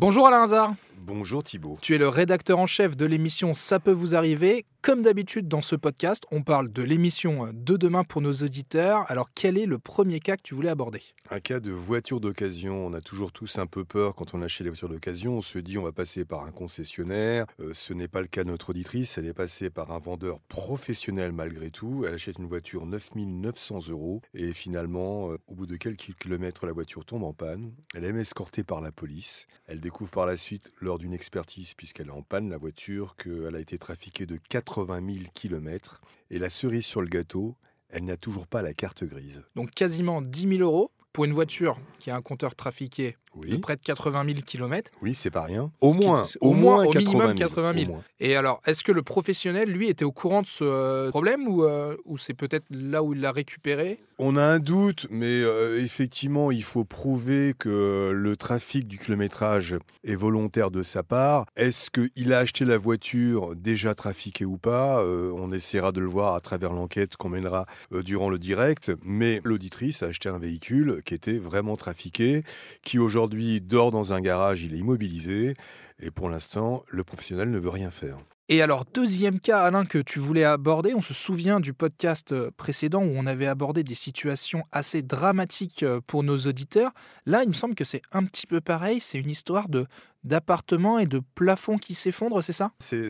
Bonjour Alain Hazard. Bonjour Thibault. Tu es le rédacteur en chef de l'émission Ça peut vous arriver. Comme d'habitude dans ce podcast, on parle de l'émission de demain pour nos auditeurs. Alors quel est le premier cas que tu voulais aborder? Un cas de voiture d'occasion. On a toujours tous un peu peur quand on achète des voitures d'occasion. On se dit on va passer par un concessionnaire. Euh, ce n'est pas le cas de notre auditrice. Elle est passée par un vendeur professionnel malgré tout. Elle achète une voiture 9900 euros et finalement, euh, au bout de quelques kilomètres, la voiture tombe en panne. Elle est escortée par la police. Elle découvre par la suite lors d'une expertise, puisqu'elle est en panne, la voiture, qu'elle a été trafiquée de 80 000 km. Et la cerise sur le gâteau, elle n'a toujours pas la carte grise. Donc quasiment 10 000 euros pour une voiture qui a un compteur trafiqué Oui, de près de 80 000 km. oui c'est pas rien. Au est- moins, au, au moins, moins au 80 minimum 000. 80 000. au moins. Et alors, est-ce que le professionnel, lui, était au courant de ce euh, problème ou, euh, ou c'est peut-être là où il l'a récupéré? On a un doute, mais euh, effectivement, il faut prouver que le trafic du kilométrage est volontaire de sa part. Est-ce qu'il a acheté la voiture déjà trafiquée ou pas? On essaiera de le voir à travers l'enquête qu'on mènera durant le direct. Mais l'auditrice a acheté un véhicule qui était vraiment trafiqué, qui aujourd'hui dort dans un garage, il est immobilisé. Et pour l'instant, le professionnel ne veut rien faire. Et alors, deuxième cas, Alain, que tu voulais aborder, on se souvient du podcast euh, précédent où on avait abordé des situations assez dramatiques euh, pour nos auditeurs. Là, il me semble que c'est un petit peu pareil, c'est une histoire de d'appartements et de plafonds qui s'effondrent, c'est ça? C'est-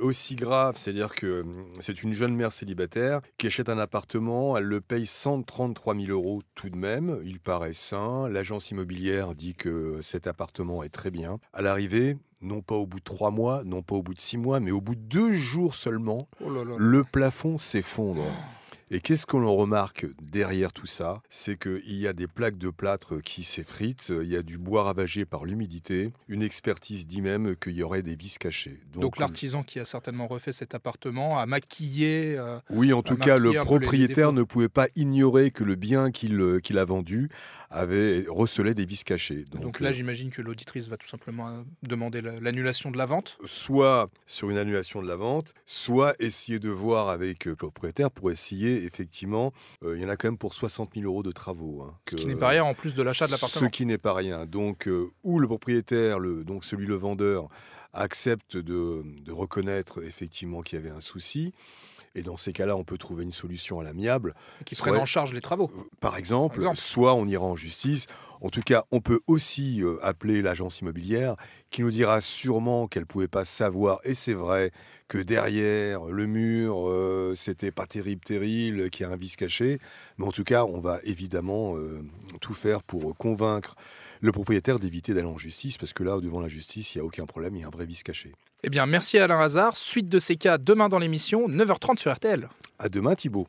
aussi grave, c'est-à-dire que hum, c'est une jeune mère célibataire qui achète un appartement, elle le paye 133 000 euros tout de même, il paraît sain, l'agence immobilière dit que cet appartement est très bien. À l'arrivée, non pas au bout de trois mois, non pas au bout de six mois, mais au bout de deux jours seulement, Oh là là. le plafond s'effondre. Et qu'est-ce que l'on remarque derrière tout ça? C'est qu'il y a des plaques de plâtre qui s'effritent, il y a du bois ravagé par l'humidité. Une expertise dit même qu'il y aurait des vis cachées. Donc, l'artisan qui a certainement refait cet appartement a maquillé. euh, Oui, en tout cas, le propriétaire ne pouvait pas ignorer que le bien qu'il euh, qu'il a vendu avait recelé des vis cachées. Donc, donc là, euh, j'imagine que l'auditrice va tout simplement euh, demander la- l'annulation de la vente. soit sur une annulation de la vente, soit essayer de voir avec euh, le propriétaire pour essayer, effectivement, euh, il y en a quand même pour 60 000 euros de travaux. hein, Ce qui n'est pas rien en plus de l'achat de l'appartement. Ce qui n'est pas rien. Donc, euh, où le propriétaire, le, donc celui le vendeur, accepte de, de reconnaître effectivement qu'il y avait un souci. Et dans ces cas-là, on peut trouver une solution à l'amiable. Qui soit- prennent en charge les travaux. Euh, Par exemple, Par exemple. soit on ira en justice. En tout cas, on peut aussi euh, appeler l'agence immobilière qui nous dira sûrement qu'elle ne pouvait pas savoir, et c'est vrai, que derrière le mur, euh, c'était pas terrible, terrible, qu'il y a un vice caché. Mais en tout cas, on va évidemment euh, tout faire pour convaincre le propriétaire d'éviter d'aller en justice, parce que là, devant la justice, il n'y a aucun problème, il y a un vrai vice caché. Eh bien, merci Alain Hazard. Suite de ces cas demain dans l'émission, 9h30 sur RTL. À demain, Thibault.